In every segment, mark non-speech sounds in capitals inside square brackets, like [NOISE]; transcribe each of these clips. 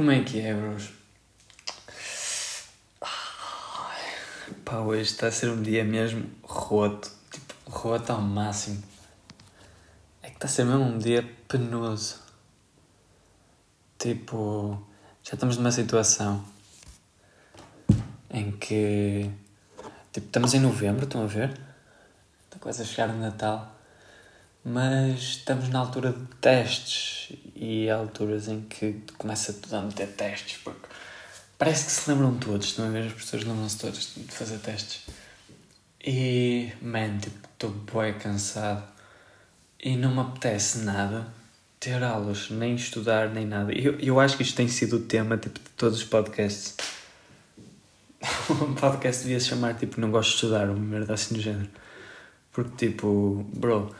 Como é que é, bros? Pá, hoje está a ser um dia mesmo roto. Tipo, roto ao máximo. É que está a ser mesmo um dia penoso. Tipo, já estamos numa situação em que. Tipo, estamos em novembro, estão a ver? Está quase a chegar o Natal. Mas estamos na altura de testes e há alturas em que começa tudo a meter testes porque parece que se lembram todos, estão a ver? As pessoas lembram-se todas de fazer testes. E, man, tipo, estou bem cansado e não me apetece nada ter aulas, nem estudar, nem nada. Eu, eu acho que isto tem sido o tema tipo, de todos os podcasts. o [LAUGHS] podcast devia se chamar tipo Não Gosto de Estudar, uma merda assim do género. Porque, tipo, bro,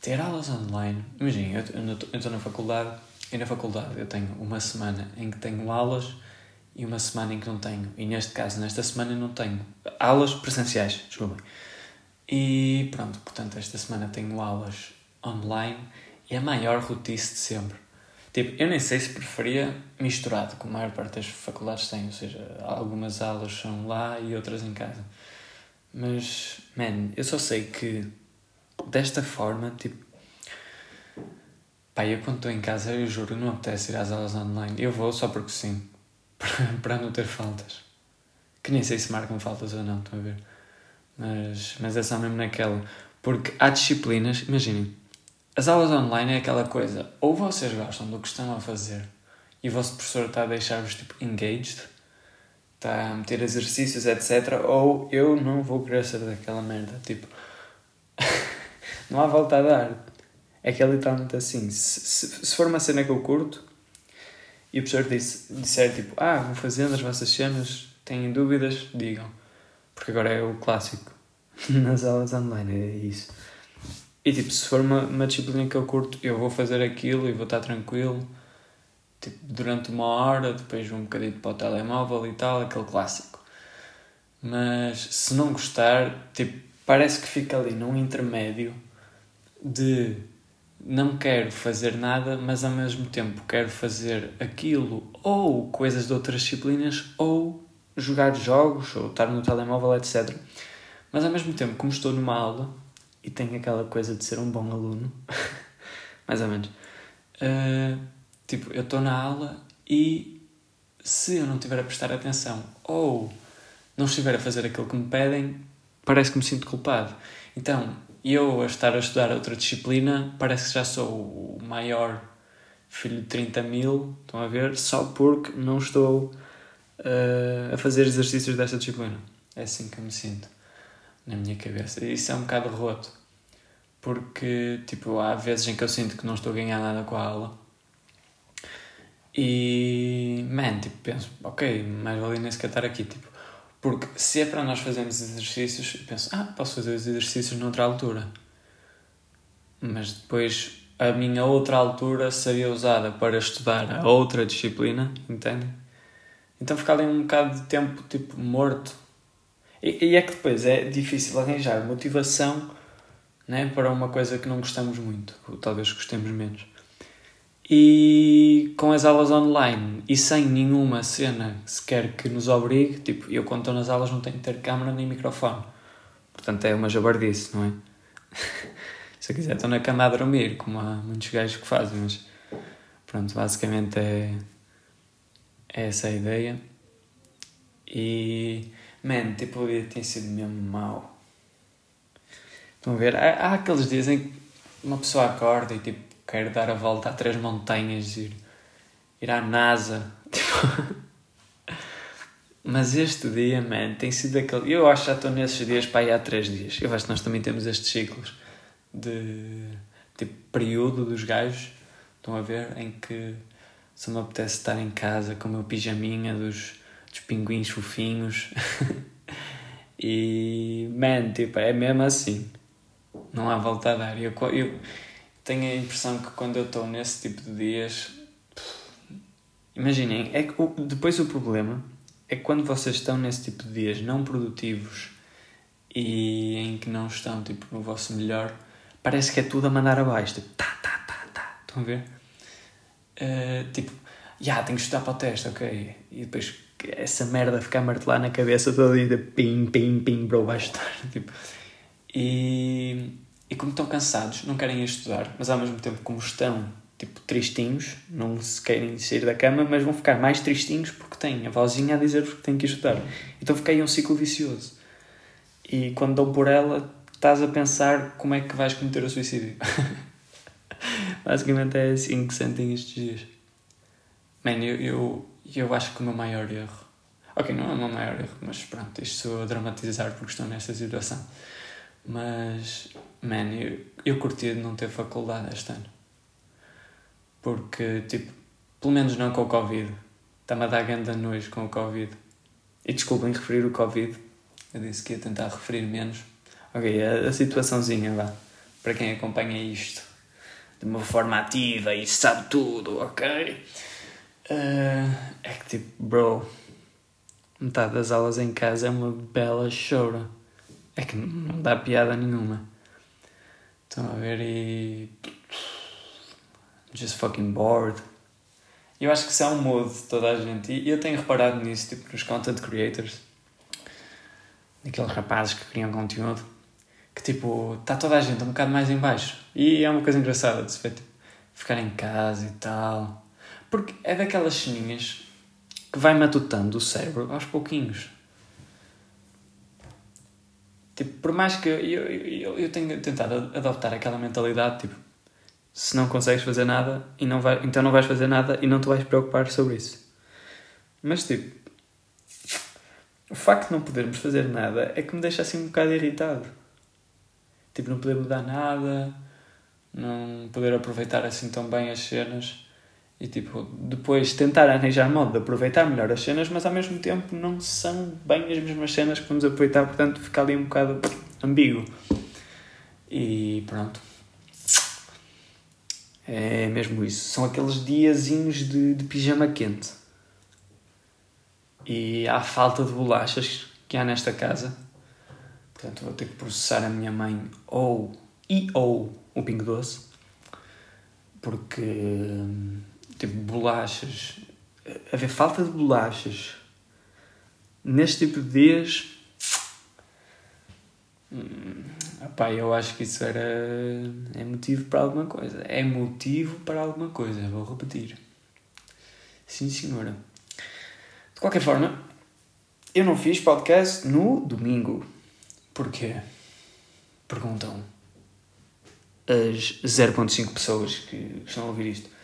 ter aulas online. Imagina, eu estou na faculdade e na faculdade eu tenho uma semana em que tenho aulas e uma semana em que não tenho. E neste caso, nesta semana não tenho aulas presenciais, desculpem. E pronto, portanto, esta semana tenho aulas online e a maior rotice de sempre. Tipo, eu nem sei se preferia misturado, como a maior parte das faculdades tem, ou seja, algumas aulas são lá e outras em casa. Mas, man, eu só sei que desta forma, tipo. Pá, eu quando estou em casa, eu juro, não apetece ir às aulas online. Eu vou só porque sim, [LAUGHS] para não ter faltas. Que nem sei se marcam faltas ou não, estão a ver? Mas, mas é só mesmo naquela. Porque há disciplinas, imaginem, as aulas online é aquela coisa, ou vocês gostam do que estão a fazer e o vosso professor está a deixar-vos tipo engaged, está a meter exercícios, etc. Ou eu não vou querer ser daquela merda, tipo. [LAUGHS] não há volta a dar. É que é literalmente assim. Se, se, se for uma cena que eu curto e o professor disse, disser tipo, ah, vão fazendo as vossas cenas, têm dúvidas, digam. Porque agora é o clássico [LAUGHS] nas aulas online, é isso. E tipo, se for uma, uma disciplina que eu curto, eu vou fazer aquilo e vou estar tranquilo. Tipo, durante uma hora, depois vou um bocadinho para o telemóvel e tal, aquele clássico. Mas se não gostar, tipo, parece que fica ali num intermédio de não quero fazer nada, mas ao mesmo tempo quero fazer aquilo ou coisas de outras disciplinas ou jogar jogos ou estar no telemóvel, etc. Mas ao mesmo tempo, como estou numa aula e tenho aquela coisa de ser um bom aluno, [LAUGHS] mais ou menos, uh, tipo, eu estou na aula e se eu não estiver a prestar atenção ou não estiver a fazer aquilo que me pedem, parece que me sinto culpado. Então, eu a estar a estudar outra disciplina, parece que já sou o maior filho de 30 mil, estão a ver? Só porque não estou uh, a fazer exercícios desta disciplina. É assim que eu me sinto na minha cabeça. E isso é um bocado roto. Porque, tipo, há vezes em que eu sinto que não estou a ganhar nada com a aula. E, man, tipo, penso, ok, mais vale nem sequer estar aqui, tipo, porque se é para nós fazermos exercícios, eu penso, ah, posso fazer os exercícios noutra altura. Mas depois a minha outra altura seria usada para estudar a outra disciplina, entende? Então fica ali um bocado de tempo tipo morto. E, e é que depois é difícil arranjar motivação né, para uma coisa que não gostamos muito, ou talvez gostemos menos. E com as aulas online e sem nenhuma cena sequer que nos obrigue, tipo, eu quando estou nas aulas não tenho que ter câmera nem microfone. Portanto é uma jabardice, não é? [LAUGHS] Se eu quiser estou na cama a dormir, como há muitos gajos que fazem, mas pronto, basicamente é, é essa a ideia. E, man, tipo, o dia tem sido mesmo mau. Estão a ver? Há, há aqueles dias em que uma pessoa acorda e tipo, quero dar a volta a três montanhas, ir, ir à NASA. Tipo... [LAUGHS] Mas este dia, man, tem sido aquele. Eu acho que já estou nesses dias para ir há três dias. Eu acho que nós também temos estes ciclos de tipo período dos gajos. Estão a ver? Em que se me apetece estar em casa com o meu pijaminha dos, dos pinguins fofinhos. [LAUGHS] e, man, tipo, é mesmo assim. Não há volta a dar. Eu, eu, tenho a impressão que quando eu estou nesse tipo de dias. Imaginem, é que depois o problema é que quando vocês estão nesse tipo de dias não produtivos e em que não estão tipo, no vosso melhor, parece que é tudo a mandar abaixo. Tipo, tá, tá, tá, tá. Estão a ver? Uh, tipo, já, tenho que estudar para o teste, ok. E depois essa merda ficar a martelar na cabeça todo dia, pim, pim, pim, bro, vais estudar. [LAUGHS] Tipo, e, e como estão cansados, não querem ir estudar, mas ao mesmo tempo, como estão tipo tristinhos, não se querem sair da cama, mas vão ficar mais tristinhos porque têm a vozinha a dizer-vos que têm que estudar. Então fica aí um ciclo vicioso. E quando dão por ela, estás a pensar como é que vais cometer o suicídio. [LAUGHS] Basicamente é assim que sentem estes dias. Man, eu, eu, eu acho que o meu maior erro. Ok, não é o meu maior erro, mas pronto, isto sou a dramatizar porque estou nesta situação. Mas, man, eu, eu curti de não ter faculdade este ano. Porque, tipo, pelo menos não com o Covid. Está-me a dar ganda nojo com o Covid. E desculpem referir o Covid. Eu disse que ia tentar referir menos. Ok, a, a situaçãozinha, vá. Para quem acompanha isto de uma forma ativa e sabe tudo, ok? Uh, é que tipo, bro, metade das aulas em casa é uma bela chora. É que não dá piada nenhuma. Estão a ver e. Just fucking bored. Eu acho que isso é um mood de toda a gente. E eu tenho reparado nisso, tipo, nos content creators. Aqueles rapazes que criam conteúdo. Que tipo, está toda a gente um bocado mais em baixo. E é uma coisa engraçada de se ver, tipo, ficar em casa e tal. Porque é daquelas ceninhas que vai matutando o cérebro aos pouquinhos. Tipo, por mais que eu, eu, eu tenha tentado adotar aquela mentalidade, tipo, se não consegues fazer nada, e não vai, então não vais fazer nada e não te vais preocupar sobre isso. Mas, tipo, o facto de não podermos fazer nada é que me deixa assim um bocado irritado. Tipo, não poder mudar nada, não poder aproveitar assim tão bem as cenas e tipo, depois tentar arranjar modo de aproveitar melhor as cenas, mas ao mesmo tempo não são bem as mesmas cenas que vamos aproveitar, portanto fica ali um bocado ambíguo. E pronto. É mesmo isso. São aqueles diazinhos de, de pijama quente. E há falta de bolachas que há nesta casa. Portanto, vou ter que processar a minha mãe ou e ou o Pingo Doce. Porque tipo bolachas, haver falta de bolachas neste tipo de dias. Hum, eu acho que isso era. é motivo para alguma coisa. É motivo para alguma coisa, vou repetir. Sim, senhora. De qualquer forma, eu não fiz podcast no domingo. Porquê? Perguntam as 0.5 pessoas que estão a ouvir isto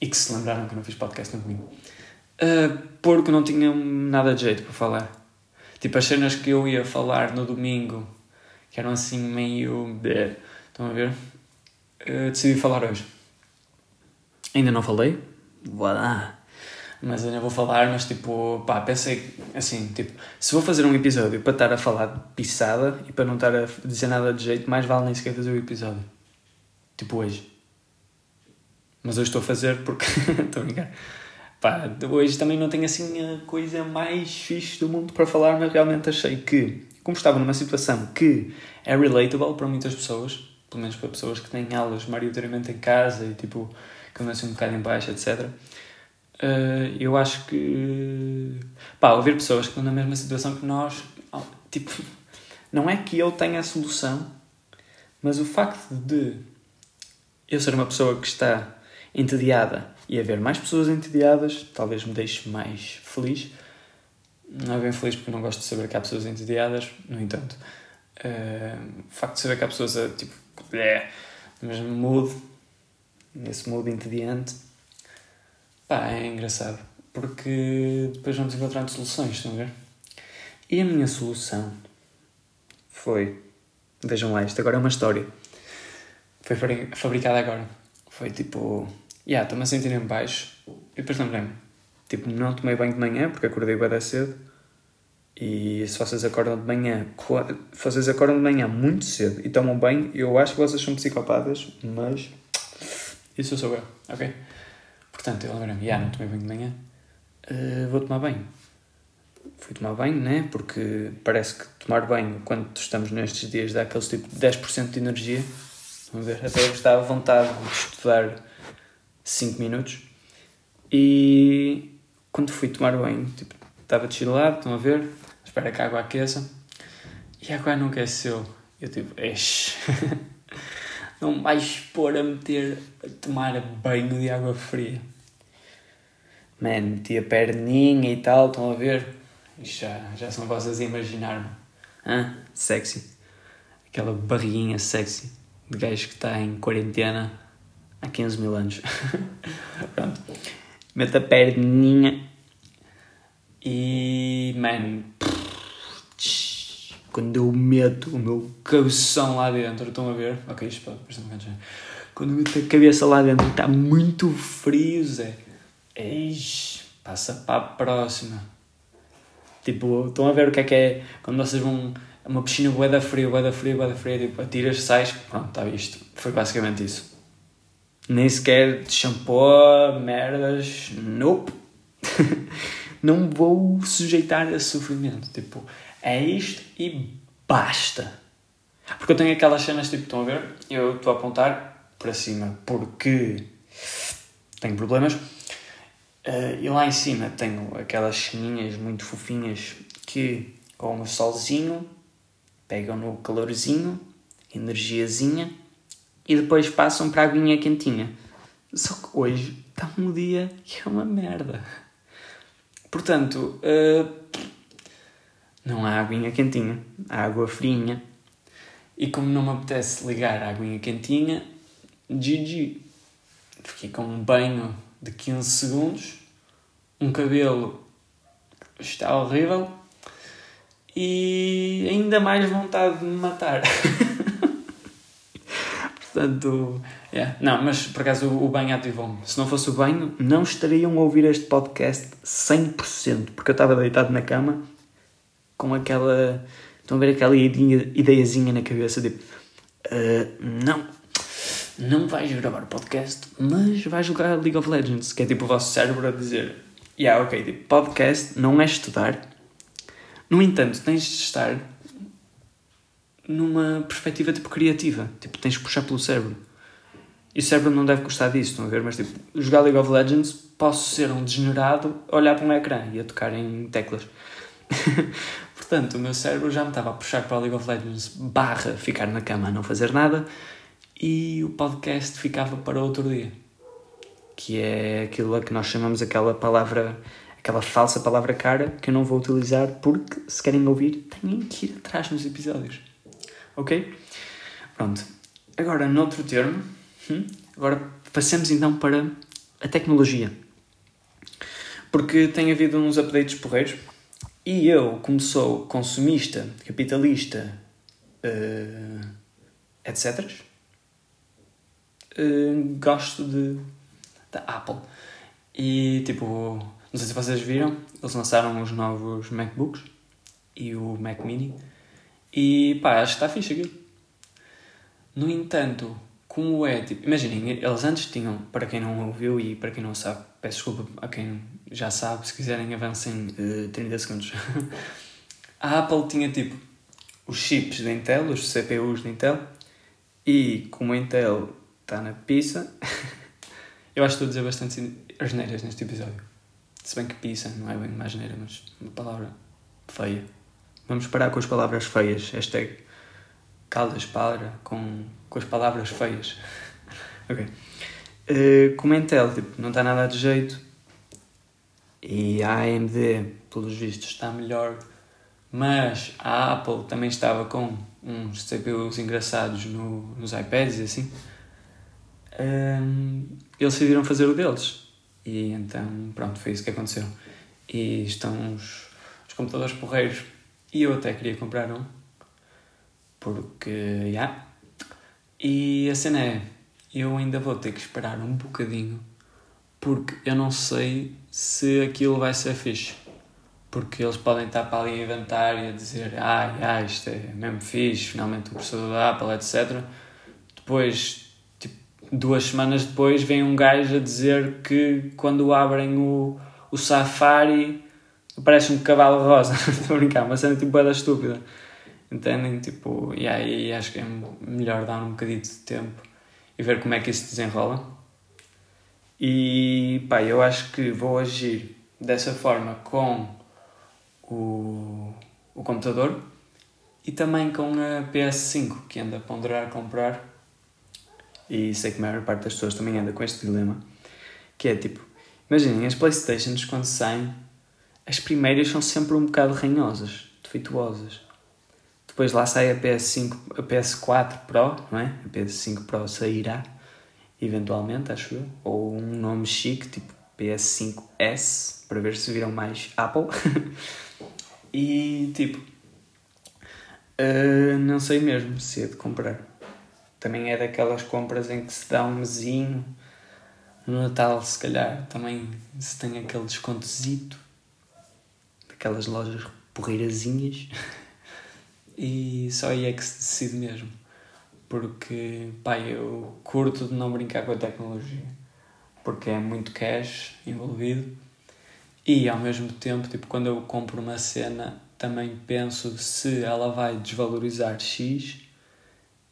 e que se lembraram que não fiz podcast no domingo. Uh, porque não tinha nada de jeito para falar. Tipo, as cenas que eu ia falar no domingo, que eram assim meio. Estão a ver? Uh, decidi falar hoje. Ainda não falei. Voilà. Mas ainda vou falar, mas tipo, pá, pensei assim, tipo, se vou fazer um episódio para estar a falar de pisada e para não estar a dizer nada de jeito, mais vale nem sequer fazer o episódio. Tipo hoje. Mas hoje estou a fazer porque. [LAUGHS] estou a brincar. Pá, hoje também não tenho assim a coisa mais fixe do mundo para falar, mas realmente achei que, como estava numa situação que é relatable para muitas pessoas, pelo menos para pessoas que têm aulas maioritariamente em casa e tipo, que andam assim um bocado em baixo, etc. Eh, eu acho que. pá, ouvir pessoas que estão na mesma situação que nós, tipo, [LAUGHS] não é que eu tenha a solução, mas o facto de eu ser uma pessoa que está entediada e haver mais pessoas entediadas talvez me deixe mais feliz. Não é bem feliz porque não gosto de saber que há pessoas entediadas, no entanto, uh, o facto de saber que há pessoas a, tipo, no mesmo mood, nesse mood entediante, pá, é engraçado. Porque depois vamos encontrando soluções, estão a ver? E a minha solução foi. Vejam lá, isto agora é uma história. Foi fabricada agora. Foi tipo yeah, estou-me a sentir em baixo. E depois lembrei-me, tipo, não tomei banho de manhã porque acordei bem cedo. E se vocês acordam de manhã, vocês acordam de manhã muito cedo e tomam banho, eu acho que vocês são psicopatas, mas [SNIFFS] isso sou eu, ok? Portanto, eu lembrei-me, yeah, não tomei banho de manhã, uh, vou tomar banho. Fui tomar banho, né? Porque parece que tomar banho, quando estamos nestes dias, dá aqueles tipo de 10% de energia. Vamos ver, até eu estava à vontade de estudar 5 minutos. E quando fui tomar banho, tipo, estava lado estão a ver? Espera que a água aqueça. E a água não aqueceu. Eu tipo, eixe. [LAUGHS] não vais pôr a meter, a tomar banho de água fria. Man, meti a perninha e tal, estão a ver? Já, já são vocês a imaginar-me. Sexy. Aquela barriguinha sexy de gajo que está em quarentena há 15 mil anos. [LAUGHS] Pronto. Meto a perninha e, man, quando eu meto o meu cabeção lá dentro, estão a ver? Ok, isto pode um bocado Quando eu meto a cabeça lá dentro, está muito frio, Zé. Eis, passa para a próxima. Tipo, estão a ver o que é que é quando vocês vão a uma piscina bué da frio, bué da frio, bué da frio, tipo, atiras, sais, pronto, está visto. Foi basicamente isso. Nem sequer de shampoo, merdas, nope. [LAUGHS] Não vou sujeitar a sofrimento. Tipo, é isto e basta. Porque eu tenho aquelas cenas, tipo, estão a ver? Eu estou a apontar para cima porque tenho problemas. Uh, e lá em cima tenho aquelas ceninhas muito fofinhas que com o solzinho pegam no calorzinho, energiazinha e depois passam para a aguinha quentinha. Só que hoje está um dia que é uma merda. Portanto, uh, não há aguinha quentinha, há água frinha. E como não me apetece ligar a aguinha quentinha, GG. Fiquei com um banho de 15 segundos, um cabelo está horrível e ainda mais vontade de me matar. [LAUGHS] Portanto, yeah. não, mas por acaso o, o banho ativou-me. Se não fosse o banho, não estariam a ouvir este podcast 100%, porque eu estava deitado na cama com aquela. Estão a ver aquela ideiazinha na cabeça de. Uh, não, não vais gravar podcast, mas vais jogar League of Legends, que é tipo o vosso cérebro a dizer: Yeah, ok, tipo, podcast não é estudar. No entanto, tens de estar numa perspectiva tipo criativa. Tipo, tens que puxar pelo cérebro. E o cérebro não deve gostar disso, estão a ver? Mas tipo, jogar League of Legends, posso ser um degenerado olhar para um ecrã e a tocar em teclas. [LAUGHS] Portanto, o meu cérebro já me estava a puxar para o League of Legends barra ficar na cama a não fazer nada e o podcast ficava para outro dia. Que é aquilo a que nós chamamos aquela palavra, aquela falsa palavra cara que eu não vou utilizar porque se querem ouvir têm que ir atrás nos episódios ok? Pronto. Agora, noutro termo, hum, agora passemos então para a tecnologia. Porque tem havido uns updates porreiros e eu, como sou consumista, capitalista, uh, etc., uh, gosto de, da Apple. E tipo, não sei se vocês viram, eles lançaram os novos MacBooks e o Mac Mini e pá, acho que está fixe aquilo. No entanto, como é, tipo, imaginem, eles antes tinham, para quem não ouviu e para quem não sabe, peço desculpa a quem já sabe, se quiserem avancem uh, 30 segundos. [LAUGHS] a Apple tinha tipo os chips da Intel, os CPUs da Intel, e como a Intel está na pizza, [LAUGHS] eu acho que estou a dizer bastante asneiras neste episódio. Se bem que pizza não é bem uma asneira, mas uma palavra feia. Vamos parar com as palavras feias. Hashtag calda espada com, com as palavras feias. [LAUGHS] ok. Uh, Intel, tipo, não está nada de jeito. E a AMD, pelos vistos, está melhor. Mas a Apple também estava com uns CPUs engraçados no, nos iPads e assim. Um, ehm, eles decidiram fazer o deles. E então, pronto, foi isso que aconteceu. E estão os, os computadores porreiros e eu até queria comprar um. Porque, já. Yeah. E a cena é, eu ainda vou ter que esperar um bocadinho porque eu não sei se aquilo vai ser fixe. Porque eles podem estar para ali a inventar e a dizer ai, ah, isto é mesmo fixe, finalmente o processador da Apple, etc. Depois, tipo, duas semanas depois, vem um gajo a dizer que quando abrem o, o Safari parece um cavalo rosa, [LAUGHS] estou a brincar, uma cena tipo da estúpida. Entendem? Tipo, e aí acho que é melhor dar um bocadinho de tempo e ver como é que isso se desenrola. E pá, eu acho que vou agir dessa forma com o, o computador e também com a PS5 que anda a ponderar comprar. E sei que a maior parte das pessoas também anda com este dilema. Que é tipo, imaginem, as Playstations quando saem, as primeiras são sempre um bocado ranhosas, defeituosas. Depois lá sai a PS5, a PS4 Pro, não é? A PS5 Pro sairá eventualmente, acho eu, ou um nome chique, tipo PS5S, para ver se viram mais Apple. [LAUGHS] e tipo, uh, não sei mesmo se é de comprar. Também é daquelas compras em que se dá um mesinho no Natal, se calhar, também se tem aquele descontozito daquelas lojas porreirazinhas. E só aí é que se decide mesmo. Porque pá, eu curto de não brincar com a tecnologia. Porque é muito cash envolvido. E ao mesmo tempo tipo quando eu compro uma cena também penso se ela vai desvalorizar X.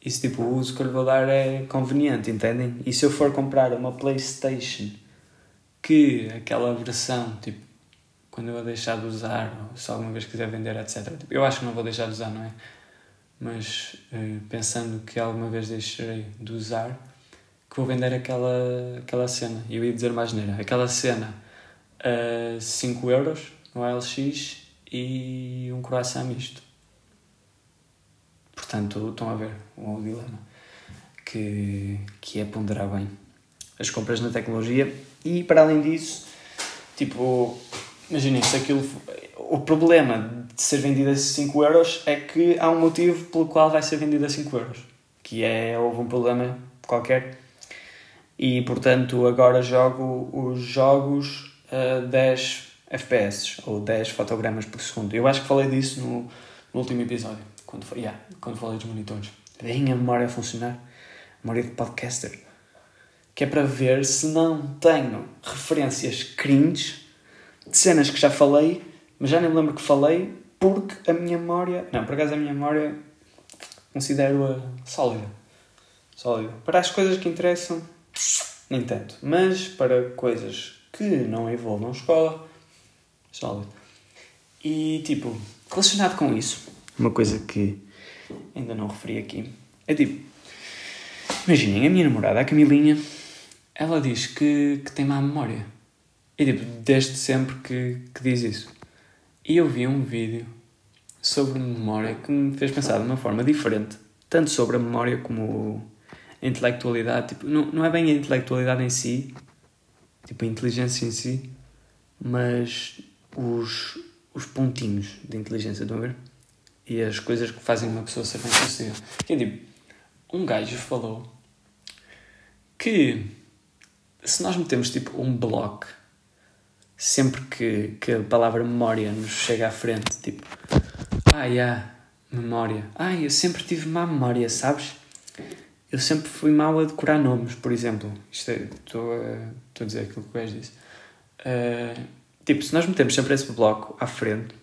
E se tipo o uso que eu lhe vou dar é conveniente, entendem? E se eu for comprar uma Playstation que aquela versão, tipo, quando eu a deixar de usar, ou se alguma vez quiser vender, etc. Tipo, eu acho que não vou deixar de usar, não é? mas uh, pensando que alguma vez deixarei de usar, que vou vender aquela, aquela cena. E eu ia dizer mais neira. Aquela cena a uh, 5 euros no LX e um croissant misto. Portanto, estão a ver o dilema. Que, que é ponderar bem as compras na tecnologia e para além disso, tipo, imaginem se aquilo o problema de ser vendido a 5 euros é que há um motivo pelo qual vai ser vendido a 5 euros. Que é, houve um problema qualquer. E, portanto, agora jogo os jogos a 10 FPS, ou 10 fotogramas por segundo. Eu acho que falei disso no, no último episódio, quando, yeah, quando falei dos monitores. Deem a memória a funcionar. A memória de podcaster. Que é para ver se não tenho referências cringe de cenas que já falei mas já nem me lembro que falei porque a minha memória. Não, por acaso a minha memória considero-a sólida. Sólida. Para as coisas que interessam, nem tanto. Mas para coisas que não envolvam escola, sólida. E tipo, relacionado com isso, uma coisa que ainda não referi aqui é tipo. Imaginem, a minha namorada, a Camilinha, ela diz que, que tem má memória. E tipo, desde sempre que, que diz isso. E eu vi um vídeo sobre memória que me fez pensar de uma forma diferente, tanto sobre a memória como a intelectualidade. Tipo, não, não é bem a intelectualidade em si, tipo a inteligência em si, mas os, os pontinhos de inteligência, estão a ver? E as coisas que fazem uma pessoa ser bem sucedida. Que é tipo, um gajo falou que se nós metemos tipo um bloco sempre que, que a palavra memória nos chega à frente, tipo, ah, yeah, memória. Ah, eu sempre tive má memória, sabes? Eu sempre fui mau a decorar nomes, por exemplo. Isto é, estou a, estou a dizer aquilo que o disse. Uh, tipo, se nós metemos sempre esse bloco à frente,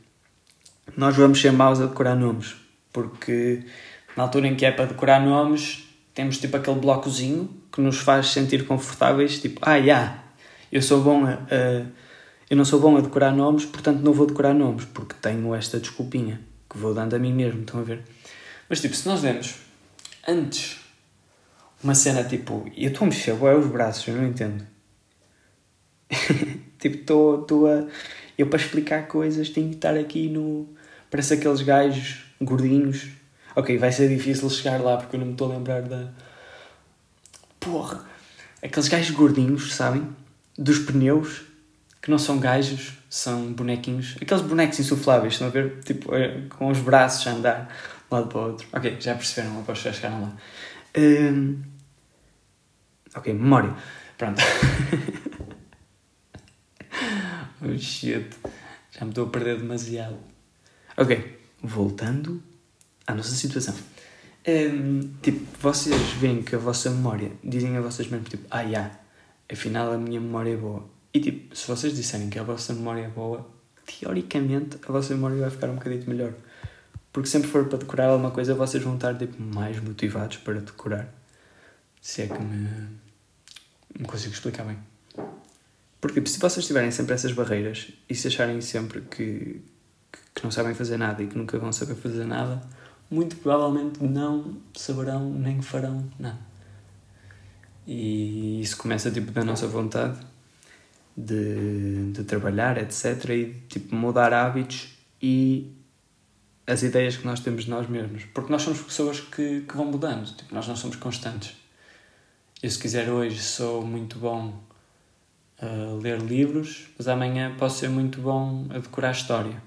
nós vamos ser maus a decorar nomes. Porque na altura em que é para decorar nomes, temos tipo aquele blocozinho que nos faz sentir confortáveis, tipo, ah, yeah, eu sou bom a, a eu não sou bom a decorar nomes, portanto não vou decorar nomes, porque tenho esta desculpinha que vou dando a mim mesmo, estão a ver? Mas tipo, se nós demos antes uma cena tipo, eu estou a mexer é os braços, eu não entendo. [LAUGHS] tipo, estou a. Eu para explicar coisas tenho que estar aqui no. Parece aqueles gajos gordinhos. Ok, vai ser difícil chegar lá porque eu não me estou a lembrar da. Porra! Aqueles gajos gordinhos, sabem? Dos pneus que não são gajos, são bonequinhos. Aqueles bonecos insufláveis, estão a ver? Tipo, é, com os braços a andar de um lado para o outro. Ok, já perceberam, após já chegaram lá. Um... Ok, memória. Pronto. [LAUGHS] oh shit. Já me estou a perder demasiado. Ok, voltando à nossa situação. Um, tipo, vocês veem que a vossa memória, dizem a vocês mesmos, tipo, ah, yeah, afinal a minha memória é boa e tipo, se vocês disserem que a vossa memória é boa, teoricamente a vossa memória vai ficar um bocadinho melhor. Porque sempre for para decorar alguma coisa, vocês vão estar tipo, mais motivados para decorar. Se é que me, me consigo explicar bem. Porque tipo, se vocês tiverem sempre essas barreiras e se acharem sempre que, que não sabem fazer nada e que nunca vão saber fazer nada, muito provavelmente não saberão nem farão nada. E isso começa tipo da nossa vontade de, de trabalhar, etc. E tipo mudar hábitos e as ideias que nós temos de nós mesmos. Porque nós somos pessoas que, que vão mudando, tipo, nós não somos constantes. Eu, se quiser, hoje sou muito bom a ler livros, mas amanhã posso ser muito bom a decorar história.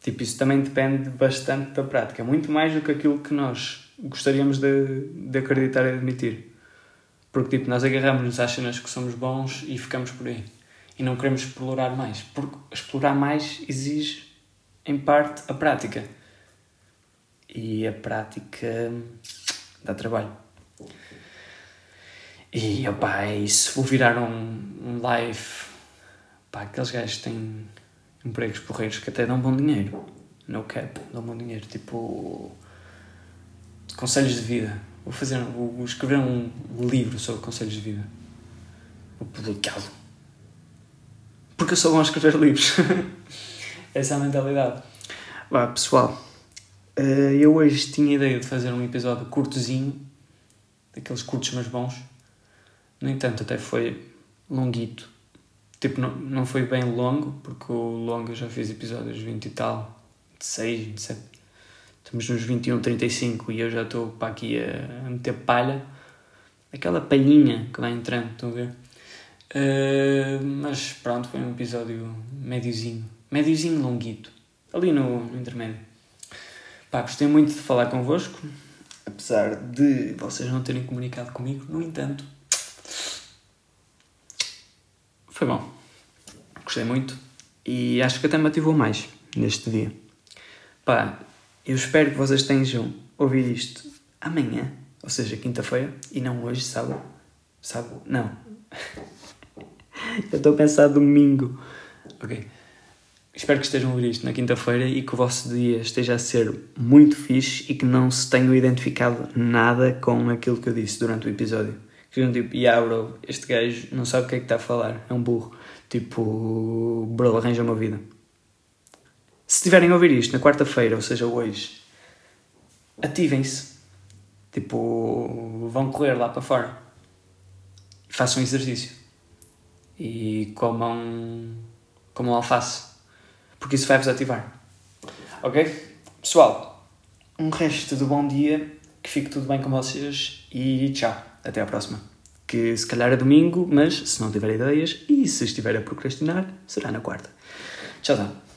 Tipo, isso também depende bastante da prática, muito mais do que aquilo que nós gostaríamos de, de acreditar e admitir. Porque, tipo, nós agarramos-nos às cenas que somos bons e ficamos por aí. E não queremos explorar mais. Porque explorar mais exige, em parte, a prática. E a prática dá trabalho. E opá, é isso. Vou virar um, um live. Pá, aqueles gajos têm empregos porreiros que até dão bom dinheiro. No cap, dão bom dinheiro. Tipo. Conselhos de vida. Vou fazer. Vou escrever um livro sobre conselhos de vida. Vou publicá-lo. Porque eu sou bom a escrever livros. [LAUGHS] Essa é a mentalidade. Vá, pessoal. Eh, eu hoje tinha a ideia de fazer um episódio curtozinho. Daqueles curtos mas bons no entanto, até foi longuito. Tipo, não, não foi bem longo, porque o longo eu já fiz episódios 20 e tal, 26, 27. Estamos nos 21, 35 e eu já estou para aqui a, a meter palha. Aquela palhinha que vai entrando, estão a ver? Uh, mas pronto, foi um episódio médiozinho. Médiozinho longuito. Ali no, no intermédio. Pá, gostei muito de falar convosco. Apesar de vocês não terem comunicado comigo, no entanto, foi bom. Gostei muito e acho que até me ativou mais neste dia. Pá, eu espero que vocês tenham ouvido isto amanhã, ou seja, quinta-feira, e não hoje, sábado. Sábado? Não. [LAUGHS] [LAUGHS] eu estou a pensar domingo. Ok. Espero que estejam a ouvir isto na quinta-feira e que o vosso dia esteja a ser muito fixe e que não se tenham identificado nada com aquilo que eu disse durante o episódio que um tipo, yeah bro, este gajo não sabe o que é que está a falar, é um burro. Tipo, bro, arranja uma vida. Se estiverem a ouvir isto na quarta-feira, ou seja, hoje, ativem-se. Tipo, vão correr lá para fora. Façam exercício. E comam, comam alface. Porque isso vai-vos ativar. Ok? Pessoal, um resto de bom dia. Que fique tudo bem com vocês. E tchau. Até à próxima. Que se calhar é domingo, mas se não tiver ideias e se estiver a procrastinar, será na quarta. Tchau, tchau.